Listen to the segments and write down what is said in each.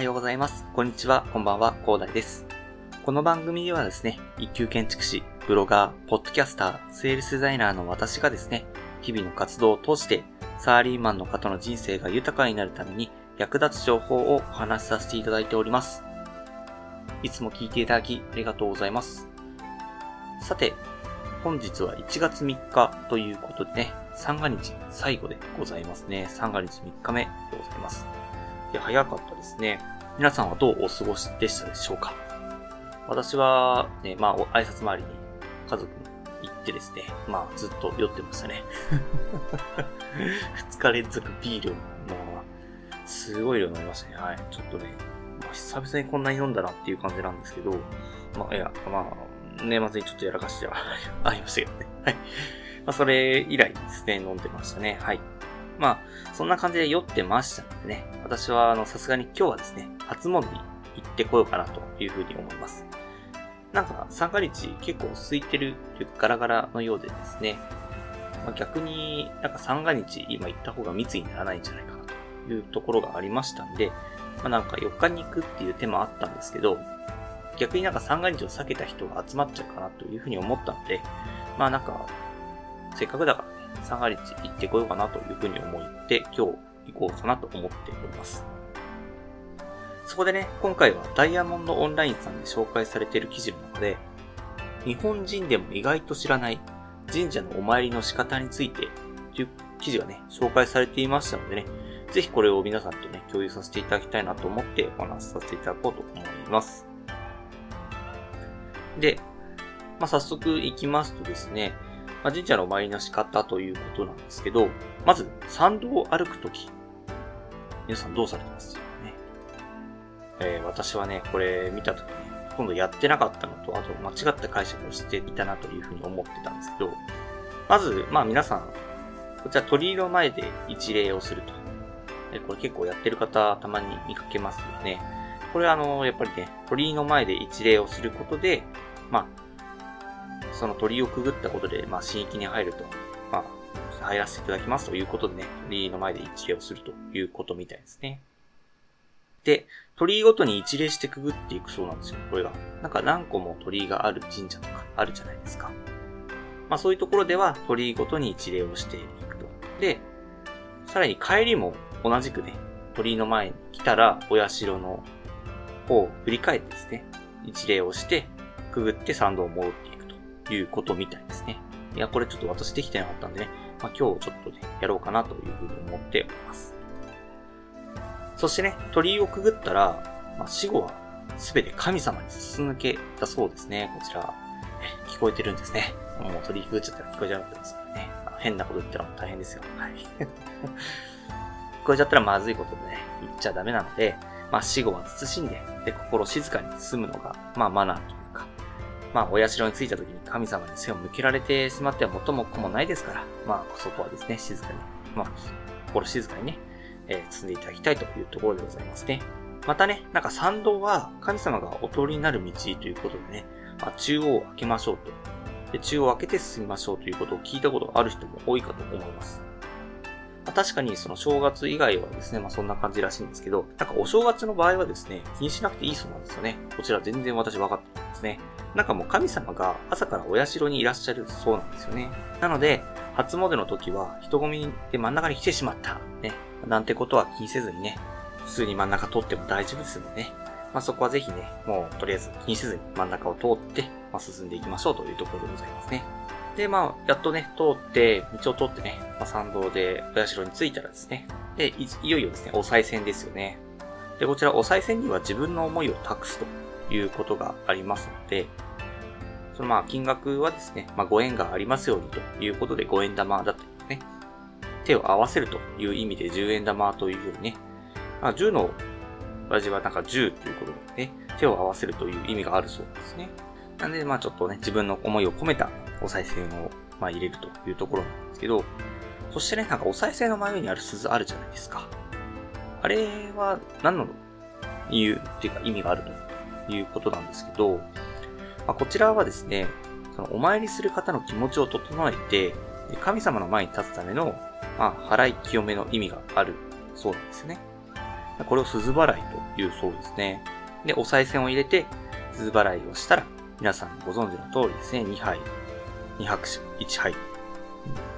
はようございます。こんにちは、こんばんは、広大です。この番組ではですね、一級建築士、ブロガー、ポッドキャスター、セールスデザイナーの私がですね、日々の活動を通して、サーリーマンの方の人生が豊かになるために役立つ情報をお話しさせていただいております。いつも聞いていただきありがとうございます。さて、本日は1月3日ということでね、三が日最後でございますね。三が日3日目でございます。いや、早かったですね。皆さんはどうお過ごしでしたでしょうか？私は、ね、まあ、挨拶回りに家族に行ってですね、まあ、ずっと酔ってましたね。2日連続ビールを、まあ、すごい量飲みましたね。はい。ちょっとね、まあ、久々にこんなに飲んだなっていう感じなんですけど、まあ、いや、まあ、年末にちょっとやらかしてはありましたけどね。はい。まあ、それ以来ですね、飲んでましたね。はい。まあ、そんな感じで酔ってましたのでね、私は、あの、さすがに今日はですね、初詣に行ってこようかなというふうに思います。なんか、三が日結構空いてるというガラガラのようでですね、まあ、逆になんか三が日今行った方が密にならないんじゃないかなというところがありましたんで、まあ、なんか4日に行くっていう手もあったんですけど、逆になんか三が日を避けた人が集まっちゃうかなというふうに思ったので、まあなんか、せっかくだからね、三が日行ってこようかなというふうに思って今日行こうかなと思っております。そこでね、今回はダイヤモンドオンラインさんで紹介されている記事の中で、日本人でも意外と知らない神社のお参りの仕方についてという記事がね、紹介されていましたのでね、ぜひこれを皆さんとね、共有させていただきたいなと思ってお話しさせていただこうと思います。で、まあ、早速行きますとですね、まあ、神社のお参りの仕方ということなんですけど、まず、参道を歩くとき、皆さんどうされてますかね。えー、私はね、これ見たときに、今度やってなかったのと、あと間違った解釈をしていたなというふうに思ってたんですけど、まず、まあ皆さん、こちら鳥居の前で一礼をすると。これ結構やってる方、たまに見かけますよね。これあの、やっぱりね、鳥居の前で一礼をすることで、まあ、その鳥居をくぐったことで、まあ、新域に入ると、まあ、入らせていただきますということでね、鳥居の前で一礼をするということみたいですね。で、鳥居ごとに一礼してくぐっていくそうなんですよ、これが。なんか何個も鳥居がある神社とかあるじゃないですか。まあそういうところでは鳥居ごとに一礼をしていくと。で、さらに帰りも同じくね、鳥居の前に来たら、お社の方を振り返ってですね、一礼をして、くぐって参道を戻っていうことみたいですね。いや、これちょっと私できてなかったんでね、まあ、今日ちょっとね、やろうかなというふうに思っております。そしてね、鳥居をくぐったら、まあ、死後は全て神様に進抜けだそうですね。こちら、聞こえてるんですね。もう鳥居くぐっちゃったら聞こえちゃうんですからね。変なこと言ったら大変ですよ。はい。聞こえちゃったらまずいことでね、言っちゃダメなので、まあ死後は慎んで、で、心静かに進むのが、まあマナーと、まあお社に着いた時に神様に背を向けられてしまっては元も子もないですから、まあそこはですね、静かに、まあ、心静かにね、えー、進んでいただきたいというところでございますね。またね、なんか参道は神様がお通りになる道ということでね、まあ、中央を開けましょうと。で、中央を開けて進みましょうということを聞いたことがある人も多いかと思います。まあ、確かにその正月以外はですね、まあそんな感じらしいんですけど、なんかお正月の場合はですね、気にしなくていいそうなんですよね。こちら全然私分かってるんですね。なんかもう神様が朝からお社にいらっしゃるそうなんですよね。なので、初詣の時は人混みで真ん中に来てしまった。ね。なんてことは気にせずにね、普通に真ん中通っても大丈夫ですのでね。まあそこはぜひね、もうとりあえず気にせずに真ん中を通って、まあ、進んでいきましょうというところでございますね。で、まあ、やっとね、通って、道を通ってね、まあ、参道でお社に着いたらですね、でい、いよいよですね、お賽銭ですよね。で、こちらお賽銭には自分の思いを託すということがありますので、そのまあ、金額はですね、まあ、ご縁がありますようにということで、5円玉だったりね、手を合わせるという意味で10円玉というようにね、まあ、10の味はなんか10ということでね、手を合わせるという意味があるそうですね。なんで、まあちょっとね、自分の思いを込めたお賽銭を、まあ、入れるというところなんですけど、そしてね、なんかお賽銭の真上にある鈴あるじゃないですか。あれは何の理由っていうか意味があるということなんですけど、まあ、こちらはですね、そのお参りする方の気持ちを整えて、神様の前に立つための、まあ、払い清めの意味があるそうなんですね。これを鈴払いというそうですね。で、お賽銭を入れて、鈴払いをしたら、皆さんご存知の通りですね、2杯、2拍手、1杯、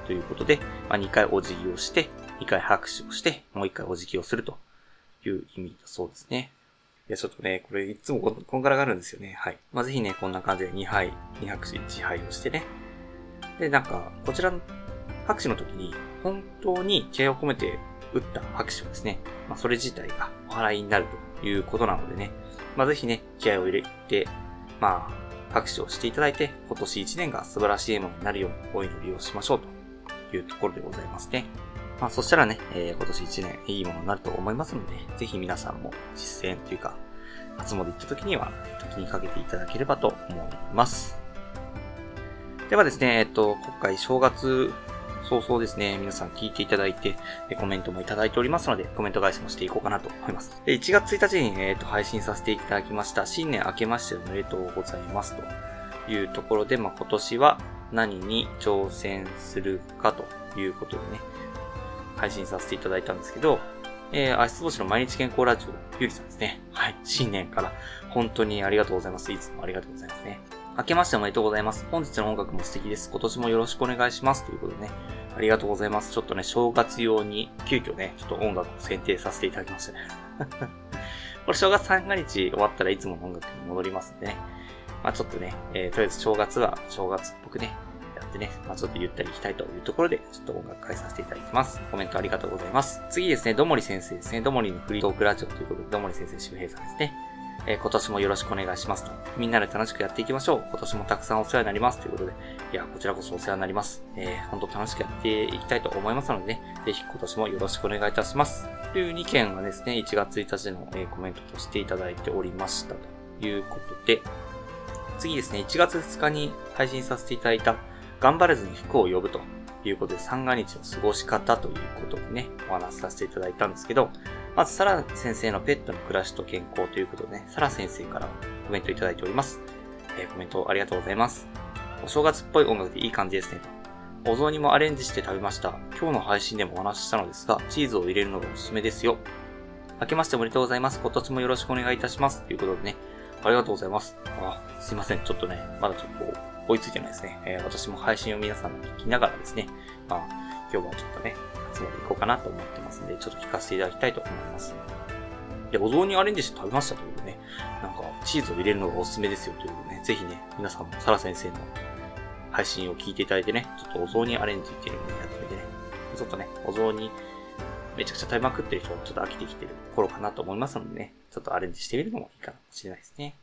ということで、まあ、2回お辞儀をして、2回拍手をして、もう1回お辞儀をするという意味だそうですね。いや、ちょっとね、これいつもこんがらがるんですよね。はい。まあ、ぜひね、こんな感じで2杯、2拍手、1杯をしてね。で、なんか、こちらの拍手の時に、本当に気合を込めて打った拍手をですね、まあ、それ自体がお払いになるということなのでね、まあ、ぜひね、気合を入れて、まあ、拍手をしていただいて、今年1年が素晴らしいものになるようにお祈りをしましょうというところでございますね。まあ、そしたらね、えー、今年1年いいものになると思いますので、ぜひ皆さんも実践というか、初詣行った時には、時にかけていただければと思います。ではですね、えっと、今回正月早々ですね、皆さん聞いていただいて、コメントもいただいておりますので、コメント返しもしていこうかなと思います。で1月1日に、えっと配信させていただきました、新年明けましておめでとうございますというところで、まあ、今年は何に挑戦するかということでね、配信させていただいたんですけど、えー、足つぼしの毎日健康ラジオ、ゆりさんですね。はい。新年から本当にありがとうございます。いつもありがとうございますね。明けましておめでとうございます。本日の音楽も素敵です。今年もよろしくお願いします。ということでね。ありがとうございます。ちょっとね、正月用に、急遽ね、ちょっと音楽を選定させていただきましたね。これ正月三が日終わったらいつもの音楽に戻りますんでね。まあちょっとね、えー、とりあえず正月は正月っぽくね、やってね、まあ、ちょっとゆったり行きたいというところで、ちょっと音楽変えさせていただきます。コメントありがとうございます。次ですね、どもり先生ですね。どもりのフリートークラジオということで、どもり先生周平さんですね。えー、今年もよろしくお願いしますと。みんなで楽しくやっていきましょう。今年もたくさんお世話になりますということで。いや、こちらこそお世話になります。えー、本当楽しくやっていきたいと思いますのでね、ぜひ今年もよろしくお願いいたします。という2件はですね、1月1日の、えー、コメントとしていただいておりましたということで、次ですね、1月2日に配信させていただいた、頑張れずに服を呼ぶということで、三が日の過ごし方ということでね、お話しさせていただいたんですけど、まず、サラ先生のペットの暮らしと健康ということでね、サラ先生からコメントいただいております。えー、コメントありがとうございます。お正月っぽい音楽でいい感じですねと。お雑煮もアレンジして食べました。今日の配信でもお話ししたのですが、チーズを入れるのがおすすめですよ。明けましておめでとうございます。今年もよろしくお願いいたします。ということでね、ありがとうございます。あ、すいません。ちょっとね、まだちょっと追いついてないですね。えー、私も配信を皆さんに聞きながらですね、まあ、今日はちょっとね、初詣行こうかなと思ってますんで、ちょっと聞かせていただきたいと思います。で、お雑煮アレンジして食べましたということでね、なんか、チーズを入れるのがおすすめですよということでね、ぜひね、皆さんもサラ先生の配信を聞いていただいてね、ちょっとお雑煮アレンジっていうのをやってみてね、ちょっとね、お雑煮めちゃくちゃ食べまくってる人はちょっと飽きてきてる頃かなと思いますのでね、ちょっとアレンジしてみるのもいいかもしれないですね。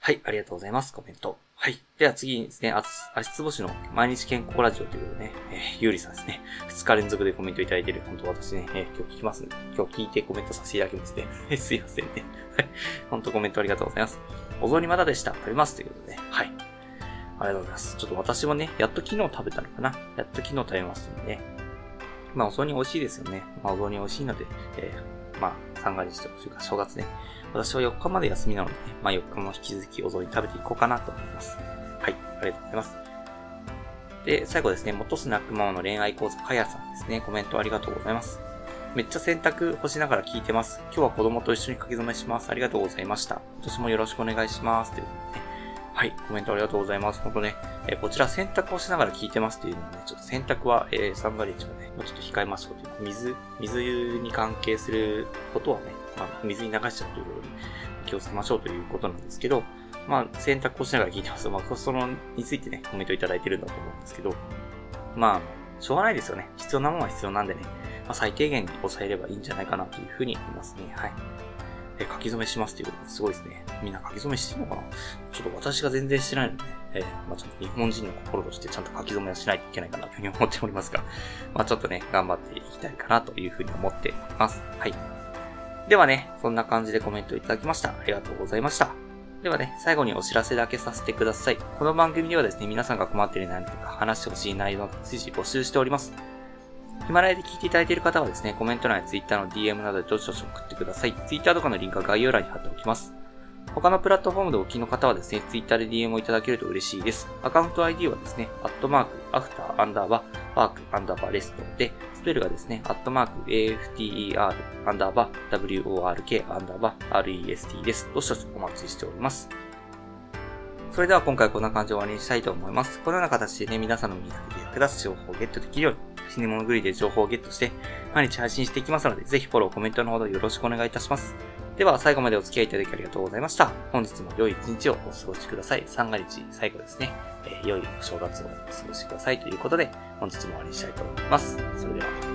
はい、ありがとうございます。コメント。はい。では次にですね、足つぼしの毎日健康ラジオということでね、えー、ゆうりさんですね。2日連続でコメントいただいてる。本当私ね、えー、今日聞きますんで、今日聞いてコメントさせていただきますね。すいませんね。はい。本当コメントありがとうございます。お雑煮まだでした。食べます。ということで、ね、はい。ありがとうございます。ちょっと私もね、やっと昨日食べたのかな。やっと昨日食べましたんでね。まあ、お雑煮美味しいですよね。まあ、お雑煮美味しいので、えー、まあ、三が日というか正月ね、私は4日まで休みなので、ね、まあ4日も引き続きお雑煮食べていこうかなと思います。はい、ありがとうございます。で、最後ですね、元スナックママの恋愛講座、かやさんですね、コメントありがとうございます。めっちゃ洗濯干しながら聞いてます。今日は子供と一緒に書き初めします。ありがとうございました。今年もよろしくお願いします。ということでね。はい、コメントありがとうございます。ほんとね、えー、こちら洗濯をしながら聞いてますっていうのはね、ちょっと洗濯は、えー、サンバリッジはね、もうちょっと控えましょうという。水、水に関係することはね、まあ、水に流しちゃうということで、気をつけましょうということなんですけど、まあ、選択をしながら聞いてます。まあ、その、についてね、コメントいただいてるんだと思うんですけど、まあ、しょうがないですよね。必要なものは必要なんでね、まあ、最低限に抑えればいいんじゃないかなというふうに思いますね。はい。え、書き初めしますっていうことですごいですね。みんな書き初めしてるのかな？ちょっと私が全然してないので、えー、まあちょっと日本人の心としてちゃんと書き初めはしないといけないかなというふうに思っておりますが、まあちょっとね、頑張っていきたいかなというふうに思っています。はい。ではね、そんな感じでコメントいただきました。ありがとうございました。ではね、最後にお知らせだけさせてください。この番組ではですね、皆さんが困っている悩みとか話してほしい内容を随時募集しております。ヒマラヤで聞いていただいている方はですね、コメント欄や Twitter の DM などでどしどし送ってください。Twitter とかのリンクは概要欄に貼っておきます。他のプラットフォームでお聞きの方はですね、Twitter で DM をいただけると嬉しいです。アカウント ID はですね、アットマーク、アフター、アンダーバー、ワーク、アンダーバー、レストで、スペルがですね、アットマーク after アンダーバー work アンダーバー rest です。どしどしお待ちしております。それでは今回こんな感じで終わりにしたいと思います。このような形でね、皆さんの身に役立つ情報をゲットできるように、死に物狂いで情報をゲットして、毎日配信していきますので、ぜひフォロー、コメントのほどよろしくお願いいたします。では、最後までお付き合いいただきありがとうございました。本日も良い一日をお過ごしください。三が日最後ですね。えー、良いお正月をお過ごしくださいということで、本日も終わりにしたいと思います。それでは。